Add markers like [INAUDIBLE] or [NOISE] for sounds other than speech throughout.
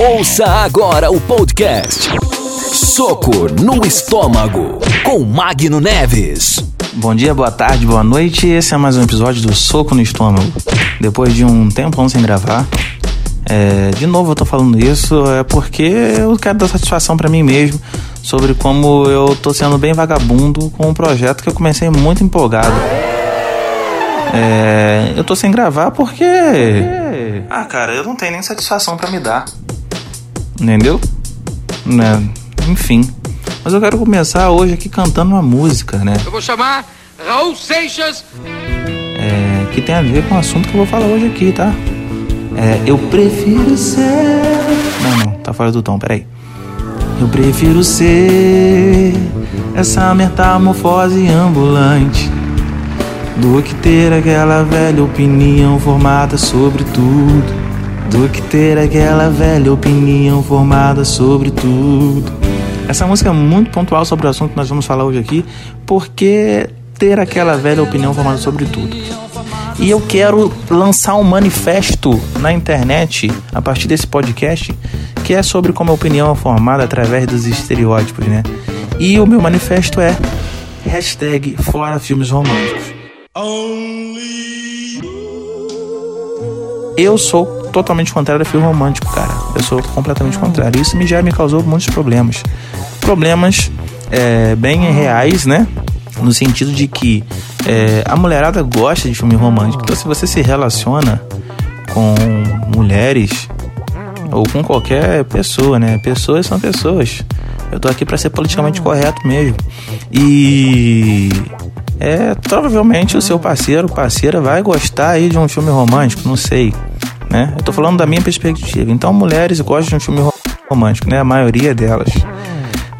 Ouça agora o podcast Soco no Estômago com Magno Neves. Bom dia, boa tarde, boa noite. Esse é mais um episódio do Soco no Estômago. Depois de um tempão sem gravar, é, de novo eu tô falando isso é porque eu quero dar satisfação para mim mesmo sobre como eu tô sendo bem vagabundo com um projeto que eu comecei muito empolgado. É, eu tô sem gravar porque. Ah, cara, eu não tenho nem satisfação para me dar. Entendeu? Né? Enfim. Mas eu quero começar hoje aqui cantando uma música, né? Eu vou chamar Raul Seixas. É, que tem a ver com o assunto que eu vou falar hoje aqui, tá? É, eu prefiro ser. Não, não, tá fora do tom, peraí. Eu prefiro ser essa metamorfose ambulante do que ter aquela velha opinião formada sobre tudo do que ter aquela velha opinião formada sobre tudo. Essa música é muito pontual sobre o assunto que nós vamos falar hoje aqui, porque ter aquela velha opinião formada sobre tudo. E eu quero lançar um manifesto na internet a partir desse podcast, que é sobre como a opinião é formada através dos estereótipos, né? E o meu manifesto é hashtag fora filmes românticos. Eu sou totalmente contrário a filme romântico, cara. Eu sou completamente contrário. Isso me já me causou muitos problemas. Problemas é, bem reais, né? No sentido de que é, a mulherada gosta de filme romântico. Então, se você se relaciona com mulheres ou com qualquer pessoa, né? Pessoas são pessoas. Eu tô aqui para ser politicamente correto mesmo. E é, provavelmente o seu parceiro, parceira vai gostar aí de um filme romântico, não sei né? Eu tô falando da minha perspectiva. Então, mulheres gostam de um filme romântico, né? A maioria delas,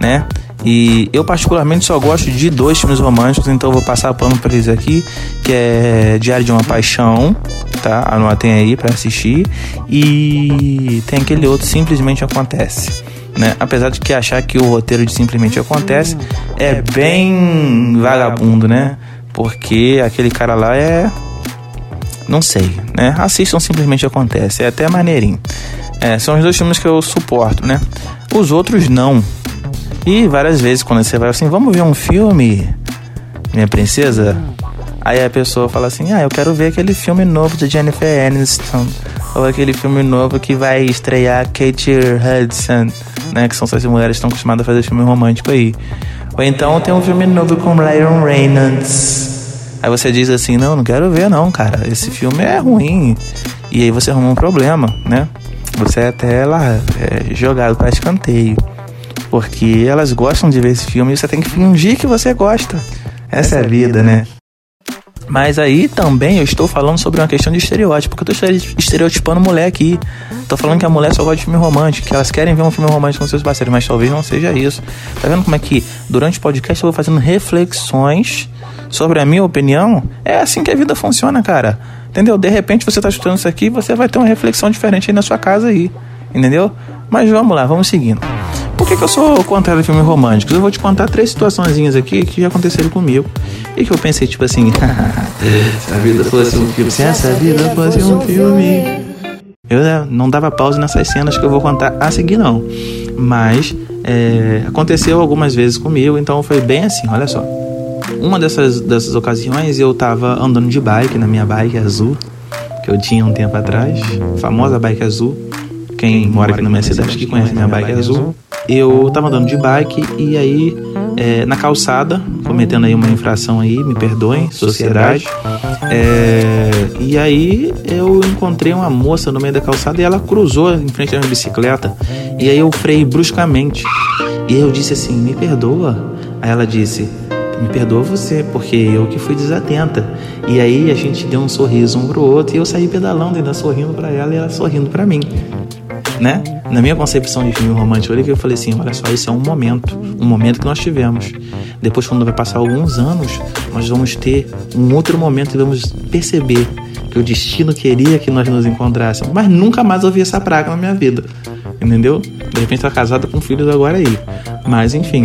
né? E eu particularmente só gosto de dois filmes românticos, então eu vou passar pano para eles aqui, que é Diário de uma Paixão, tá? Anotem aí para assistir. E tem aquele outro Simplesmente Acontece. Né? Apesar de que achar que o roteiro de Simplesmente Acontece é bem vagabundo, né? Porque aquele cara lá é não sei, né? Assistam simplesmente acontece, é até maneirinho. É, são os dois filmes que eu suporto, né? Os outros não. E várias vezes quando você vai assim, vamos ver um filme, minha princesa? Aí a pessoa fala assim, ah, eu quero ver aquele filme novo de Jennifer Aniston. Ou aquele filme novo que vai estrear Kate Hudson, né? Que são essas mulheres que estão acostumadas a fazer filme romântico aí. Ou então tem um filme novo com Ryan Reynolds Aí você diz assim: não, não quero ver, não, cara. Esse filme é ruim. E aí você arruma um problema, né? Você é até lá é jogado para escanteio. Porque elas gostam de ver esse filme e você tem que fingir que você gosta. Essa é a vida, né? Mas aí também eu estou falando sobre uma questão de estereótipo, porque eu estou estereotipando mulher aqui. Tô falando que a mulher só gosta de filme romântico, que elas querem ver um filme romântico com seus parceiros, mas talvez não seja isso. Tá vendo como é que durante o podcast eu vou fazendo reflexões sobre a minha opinião? É assim que a vida funciona, cara. Entendeu? De repente você tá escutando isso aqui, você vai ter uma reflexão diferente aí na sua casa aí. Entendeu? Mas vamos lá, vamos seguindo. Por que, que eu sou contrário a filmes românticos? Eu vou te contar três situações aqui que já aconteceram comigo. E que eu pensei, tipo assim, [LAUGHS] se a vida fosse um filme, se essa vida fosse um filme. Eu né, não dava pausa nessas cenas que eu vou contar a seguir, não. Mas é, aconteceu algumas vezes comigo, então foi bem assim, olha só. Uma dessas, dessas ocasiões eu tava andando de bike, na minha bike azul, que eu tinha um tempo atrás, famosa bike azul. Quem mora aqui na minha cidade que conhece minha bike azul eu tava andando de bike e aí é, na calçada, cometendo aí uma infração aí, me perdoem, sociedade. É, e aí eu encontrei uma moça no meio da calçada e ela cruzou em frente à minha bicicleta. E aí eu freiei bruscamente. E eu disse assim, me perdoa. Aí ela disse, me perdoa você, porque eu que fui desatenta. E aí a gente deu um sorriso um pro outro e eu saí pedalando, ainda sorrindo para ela e ela sorrindo para mim né? Na minha concepção de filme romântico, eu falei assim, olha só, esse é um momento, um momento que nós tivemos. Depois, quando vai passar alguns anos, nós vamos ter um outro momento e vamos perceber que o destino queria que nós nos encontrássemos. Mas nunca mais ouvi essa praga na minha vida, entendeu? De repente, tá casada com filhos agora aí. Mas, enfim.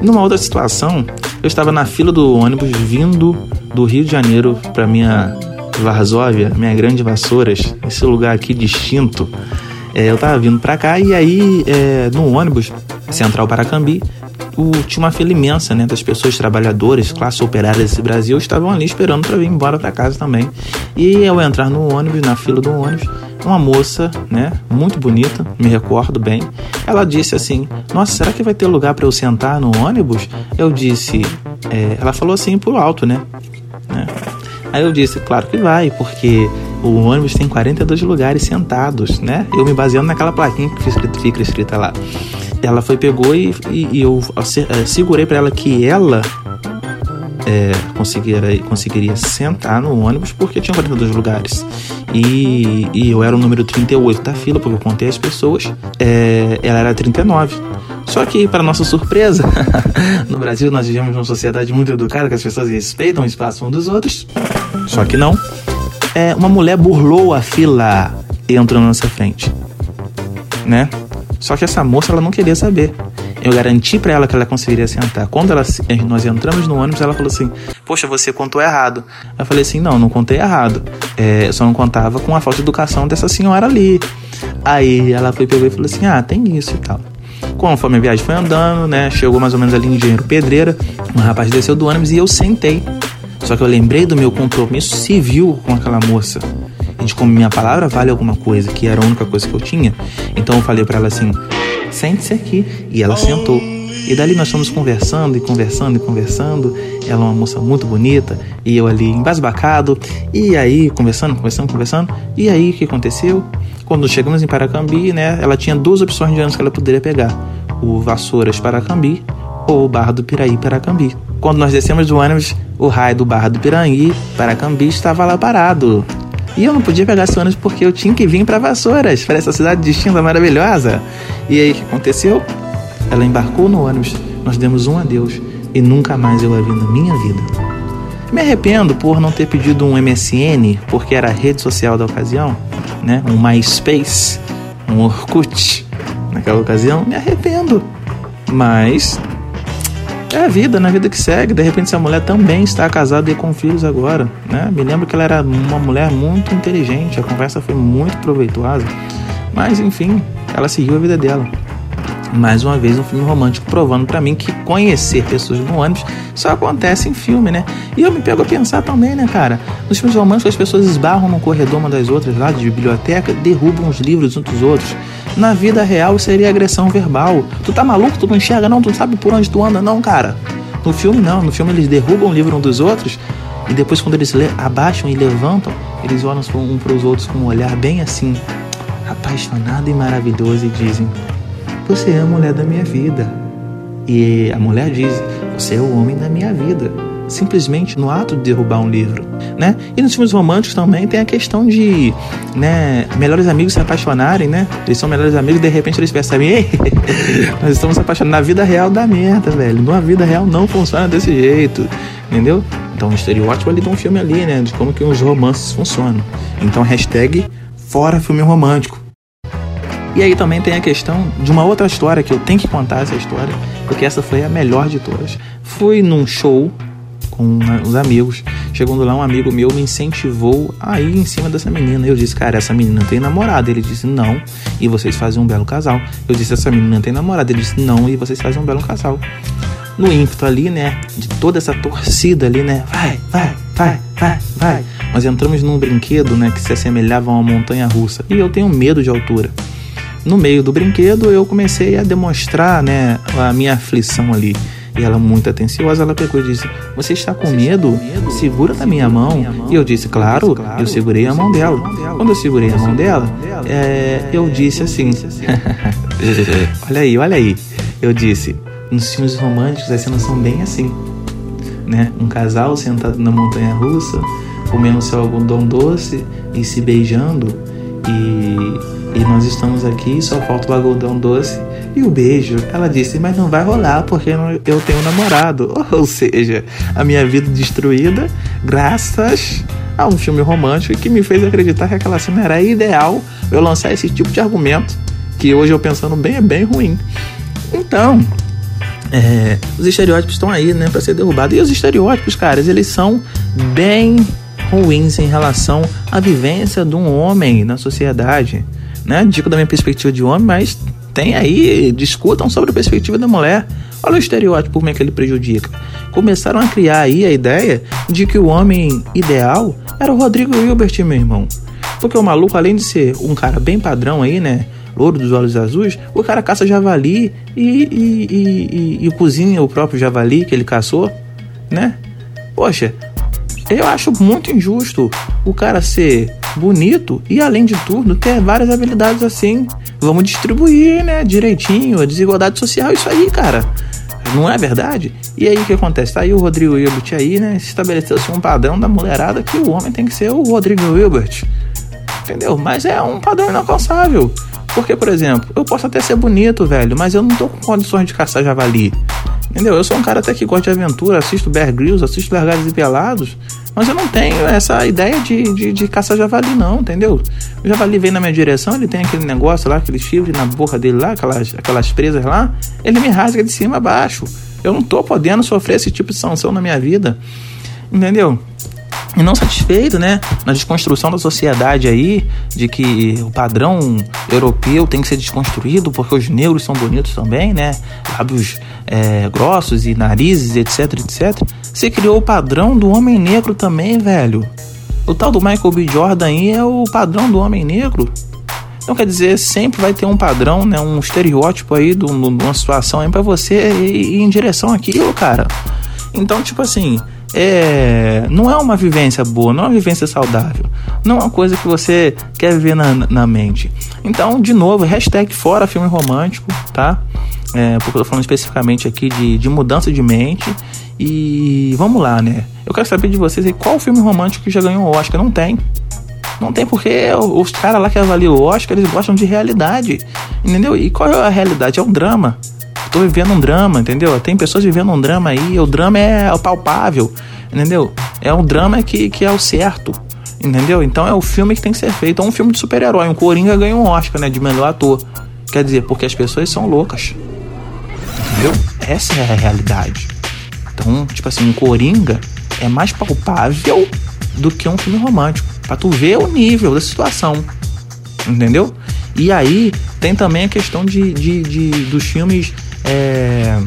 Numa outra situação, eu estava na fila do ônibus vindo do Rio de Janeiro para minha Varsóvia, minha grande Vassouras, esse lugar aqui distinto É, eu tava vindo pra cá e aí é, no ônibus Central Paracambi o, tinha uma fila imensa, né, das pessoas trabalhadoras, classe operária desse Brasil, estavam ali esperando para vir embora para casa também. E ao entrar no ônibus, na fila do ônibus, uma moça, né, muito bonita, me recordo bem, ela disse assim: Nossa, será que vai ter lugar para eu sentar no ônibus? Eu disse, é, ela falou assim por alto, né? né? Aí eu disse, claro que vai, porque o ônibus tem 42 lugares sentados, né? Eu me baseando naquela plaquinha que fica escrita lá. Ela foi, pegou e, e, e eu é, segurei para ela que ela é, conseguiria, conseguiria sentar no ônibus porque tinha 42 lugares. E, e eu era o número 38 da fila, porque eu contei as pessoas. É, ela era 39. Só que, para nossa surpresa, [LAUGHS] no Brasil nós vivemos numa sociedade muito educada, que as pessoas respeitam o espaço um dos outros. Só que não. É, uma mulher burlou a fila e entrou na nossa frente. Né? Só que essa moça ela não queria saber. Eu garanti para ela que ela conseguiria sentar. Quando ela, nós entramos no ônibus, ela falou assim: Poxa, você contou errado. Eu falei assim: Não, não contei errado. É, só não contava com a falta de educação dessa senhora ali. Aí ela foi pegou e falou assim: Ah, tem isso e tal. Conforme a viagem foi andando, né? Chegou mais ou menos ali em Engenheiro Pedreira. Um rapaz desceu do ônibus e eu sentei. Só que eu lembrei do meu compromisso civil com aquela moça de como minha palavra vale alguma coisa, que era a única coisa que eu tinha. Então eu falei para ela assim: sente-se aqui. E ela sentou. E dali nós fomos conversando e conversando e conversando. Ela é uma moça muito bonita e eu ali embasbacado. E aí, conversando, conversando, conversando. E aí, o que aconteceu? Quando chegamos em Paracambi, né, ela tinha duas opções de ônibus que ela poderia pegar: o Vassouras Paracambi ou o Barra do Piraí Paracambi. Quando nós descemos do ônibus, o raio do Barra do Piraí Paracambi estava lá parado. E eu não podia pegar esse ônibus porque eu tinha que vir para Vassouras, para essa cidade distinta, maravilhosa. E aí o que aconteceu? Ela embarcou no ônibus, nós demos um adeus e nunca mais eu a vi na minha vida. Me arrependo por não ter pedido um MSN, porque era a rede social da ocasião, né? Um MySpace, um Orkut naquela ocasião. Me arrependo. Mas é a vida, na vida que segue. De repente, essa mulher também está casada e com filhos agora, né? Me lembro que ela era uma mulher muito inteligente, a conversa foi muito proveitosa. Mas, enfim, ela seguiu a vida dela. Mais uma vez, um filme romântico provando para mim que conhecer pessoas no ônibus só acontece em filme, né? E eu me pego a pensar também, né, cara? Nos filmes românticos, as pessoas esbarram no corredor uma das outras lá de biblioteca, derrubam os livros uns dos outros. Na vida real seria agressão verbal. Tu tá maluco? Tu não enxerga não? Tu não sabe por onde tu anda não, cara? No filme não. No filme eles derrubam o livro um dos outros e depois quando eles abaixam e levantam, eles olham um para os outros com um olhar bem assim, apaixonado e maravilhoso e dizem: Você é a mulher da minha vida. E a mulher diz: Você é o homem da minha vida simplesmente no ato de derrubar um livro, né? E nos filmes românticos também tem a questão de, né, melhores amigos se apaixonarem, né? Eles são melhores amigos e de repente eles percebem, ei, [LAUGHS] nós estamos apaixonados. Na vida real da merda, velho. Na vida real não funciona desse jeito, entendeu? Então, um estereótipo ali de um filme ali, né? De como que os romances funcionam. Então, hashtag fora filme romântico. E aí também tem a questão de uma outra história que eu tenho que contar essa história, porque essa foi a melhor de todas. Fui num show com os amigos. Chegando lá, um amigo meu me incentivou a ir em cima dessa menina. Eu disse, cara, essa menina tem namorado. Ele disse, não, e vocês fazem um belo casal. Eu disse, essa menina tem namorado. Ele disse, não, e vocês fazem um belo casal. No ímpeto ali, né, de toda essa torcida ali, né, vai, vai, vai, vai, vai. Nós entramos num brinquedo, né, que se assemelhava a uma montanha russa. E eu tenho medo de altura. No meio do brinquedo, eu comecei a demonstrar, né, a minha aflição ali. E ela, muito atenciosa, ela pegou e disse: Você está com medo? Segura da minha mão. E eu disse: Claro, eu segurei a mão dela. Quando eu segurei a mão dela, é, eu disse assim: [LAUGHS] Olha aí, olha aí. Eu disse: Nos filmes românticos as cenas são bem assim. Né? Um casal sentado na montanha russa, comendo seu algodão doce e se beijando. E, e nós estamos aqui, só falta o algodão doce e o beijo, ela disse, mas não vai rolar porque eu tenho um namorado. [LAUGHS] Ou seja, a minha vida destruída graças a um filme romântico que me fez acreditar que aquela cena era ideal eu lançar esse tipo de argumento, que hoje eu pensando bem é bem ruim. Então, é, os estereótipos estão aí, né, para ser derrubados. E os estereótipos, caras, eles são bem ruins em relação à vivência de um homem na sociedade né? Digo da minha perspectiva de homem, mas tem aí, discutam sobre a perspectiva da mulher. Olha o estereótipo, como é que ele prejudica. Começaram a criar aí a ideia de que o homem ideal era o Rodrigo Hilbert, meu irmão. Porque o maluco, além de ser um cara bem padrão aí, né? Louro dos olhos azuis, o cara caça javali e, e, e, e, cozinha o próprio javali que ele caçou, né? Poxa, eu acho muito injusto o cara ser bonito e, além de tudo, ter várias habilidades assim. Vamos distribuir, né, direitinho, a desigualdade social, isso aí, cara. Não é verdade? E aí o que acontece? Tá aí o Rodrigo Hilbert aí, né? Estabeleceu-se um padrão da mulherada que o homem tem que ser o Rodrigo Hilbert. Entendeu? Mas é um padrão inalcançável. Porque, por exemplo, eu posso até ser bonito, velho, mas eu não tô com condições de caçar javali. Entendeu? Eu sou um cara até que gosta de aventura, assisto Bear Grylls, assisto Largados e Pelados, mas eu não tenho essa ideia de, de, de caçar javali, não, entendeu? O javali vem na minha direção, ele tem aquele negócio lá, aquele chifre na boca dele lá, aquelas, aquelas presas lá, ele me rasga de cima a baixo. Eu não tô podendo sofrer esse tipo de sanção na minha vida, entendeu? E não satisfeito, né, na desconstrução da sociedade aí, de que o padrão europeu tem que ser desconstruído porque os negros são bonitos também, né, lábios é, grossos e narizes, etc, etc. Você criou o padrão do homem negro também, velho. O tal do Michael B. Jordan aí é o padrão do homem negro. Então quer dizer, sempre vai ter um padrão, né, um estereótipo aí de uma situação aí para você ir em direção àquilo, cara. Então, tipo assim, é, não é uma vivência boa, não é uma vivência saudável, não é uma coisa que você quer viver na, na mente. Então, de novo, hashtag fora filme romântico, tá? É, porque eu tô falando especificamente aqui de, de mudança de mente. E vamos lá, né? Eu quero saber de vocês qual filme romântico que já ganhou o Oscar? Não tem. Não tem porque os caras lá que avaliam o Oscar, eles gostam de realidade. Entendeu? E qual é a realidade? É um drama tô vivendo um drama, entendeu? Tem pessoas vivendo um drama aí, o drama é o palpável, entendeu? É um drama que, que é o certo, entendeu? Então é o filme que tem que ser feito. É um filme de super-herói. Um Coringa ganhou um Oscar, né? De melhor ator. Quer dizer, porque as pessoas são loucas. Entendeu? Essa é a realidade. Então, tipo assim, um Coringa é mais palpável do que um filme romântico. Pra tu ver o nível da situação. Entendeu? E aí tem também a questão de, de, de dos filmes é,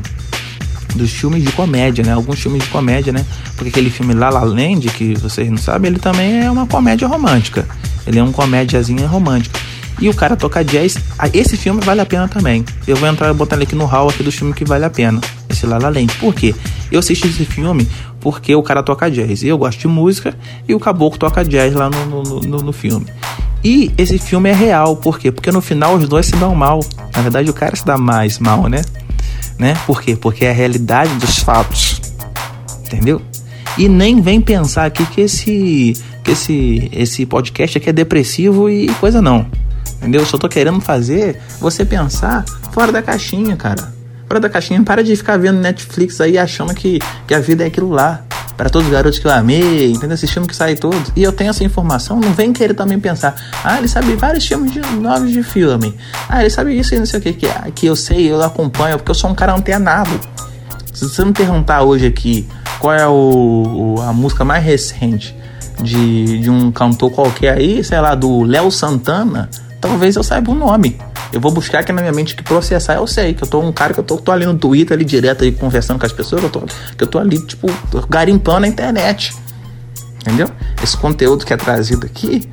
dos filmes de comédia, né? Alguns filmes de comédia, né? Porque aquele filme La La Land, que vocês não sabem, ele também é uma comédia romântica. Ele é um comédiazinha romântica. E o cara toca jazz. Ah, esse filme vale a pena também. Eu vou entrar botando ele aqui no hall aqui do filme que vale a pena. Esse La La Land. Por quê? Eu assisti esse filme porque o cara toca jazz. E eu gosto de música e o caboclo toca jazz lá no, no, no, no filme. E esse filme é real, por quê? Porque no final os dois se dão mal. Na verdade, o cara se dá mais mal, né? Né? Por quê? Porque é a realidade dos fatos. Entendeu? E nem vem pensar aqui que esse que esse esse podcast aqui é depressivo e coisa não. Entendeu? Só tô querendo fazer você pensar fora da caixinha, cara. Fora da caixinha, para de ficar vendo Netflix aí achando que, que a vida é aquilo lá para todos os garotos que eu amei, entendeu? Esses filmes que saem todos. E eu tenho essa informação, não vem querer também pensar, ah, ele sabe vários filmes de, novos de filme. Ah, ele sabe isso e não sei o que, que, que eu sei, eu acompanho, porque eu sou um cara antenado. Se você me perguntar hoje aqui qual é o, o a música mais recente de, de um cantor qualquer aí, sei lá, do Léo Santana, talvez eu saiba o nome. Eu vou buscar aqui na minha mente que processar, eu sei, que eu tô um cara que eu tô, tô ali no Twitter, ali direto, aí, conversando com as pessoas, que eu tô, que eu tô ali, tipo, garimpando na internet. Entendeu? Esse conteúdo que é trazido aqui,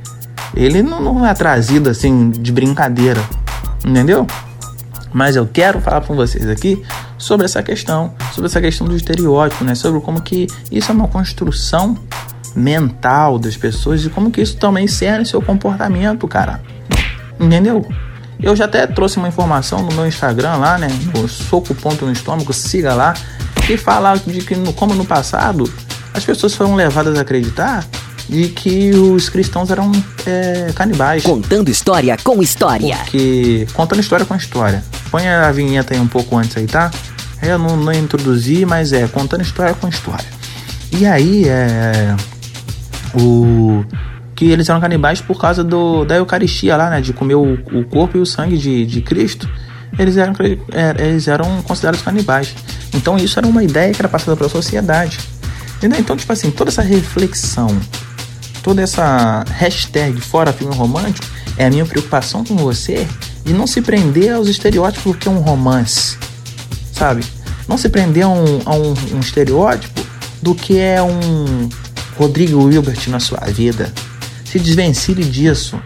ele não, não é trazido assim de brincadeira. Entendeu? Mas eu quero falar com vocês aqui sobre essa questão, sobre essa questão do estereótipo, né? Sobre como que isso é uma construção mental das pessoas e como que isso também serve seu comportamento, cara. Entendeu? Eu já até trouxe uma informação no meu Instagram lá, né? O soco ponto no estômago, siga lá, que fala de que como no passado as pessoas foram levadas a acreditar de que os cristãos eram é, canibais. Contando história com história. Porque, contando história com história. Põe a vinheta aí um pouco antes aí, tá? Eu não, não introduzi, mas é contando história com história. E aí, é. O que eles eram canibais por causa do, da Eucaristia lá, né? De comer o, o corpo e o sangue de, de Cristo. Eles eram, é, eles eram considerados canibais. Então isso era uma ideia que era passada pela sociedade. Entendeu? Então, tipo assim, toda essa reflexão, toda essa hashtag fora filme romântico É a minha preocupação com você de não se prender aos estereótipos que é um romance, sabe? Não se prender a um, a um, um estereótipo do que é um Rodrigo Hilbert na sua vida. Se desvencilhe disso.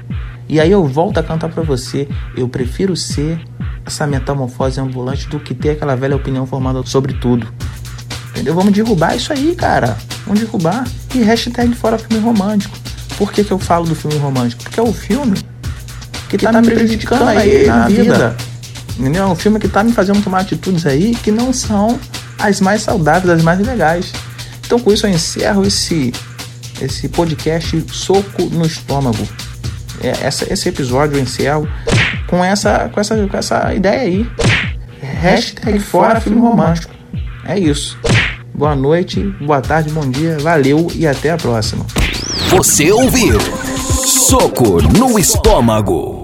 E aí eu volto a cantar para você. Eu prefiro ser essa metamorfose ambulante do que ter aquela velha opinião formada sobre tudo. Entendeu? Vamos derrubar isso aí, cara. Vamos derrubar. E hashtag fora filme romântico. Por que, que eu falo do filme romântico? Porque é o filme que tá, tá me prejudicando aí na vida. vida. Entendeu? É um filme que tá me fazendo tomar atitudes aí que não são as mais saudáveis, as mais legais. Então com isso eu encerro esse, esse podcast Soco no Estômago. É, essa, esse episódio eu encerro com essa, com essa, com essa ideia aí. Hashtag fora filme romântico. É isso. Boa noite, boa tarde, bom dia, valeu e até a próxima. Você ouviu Soco no Estômago.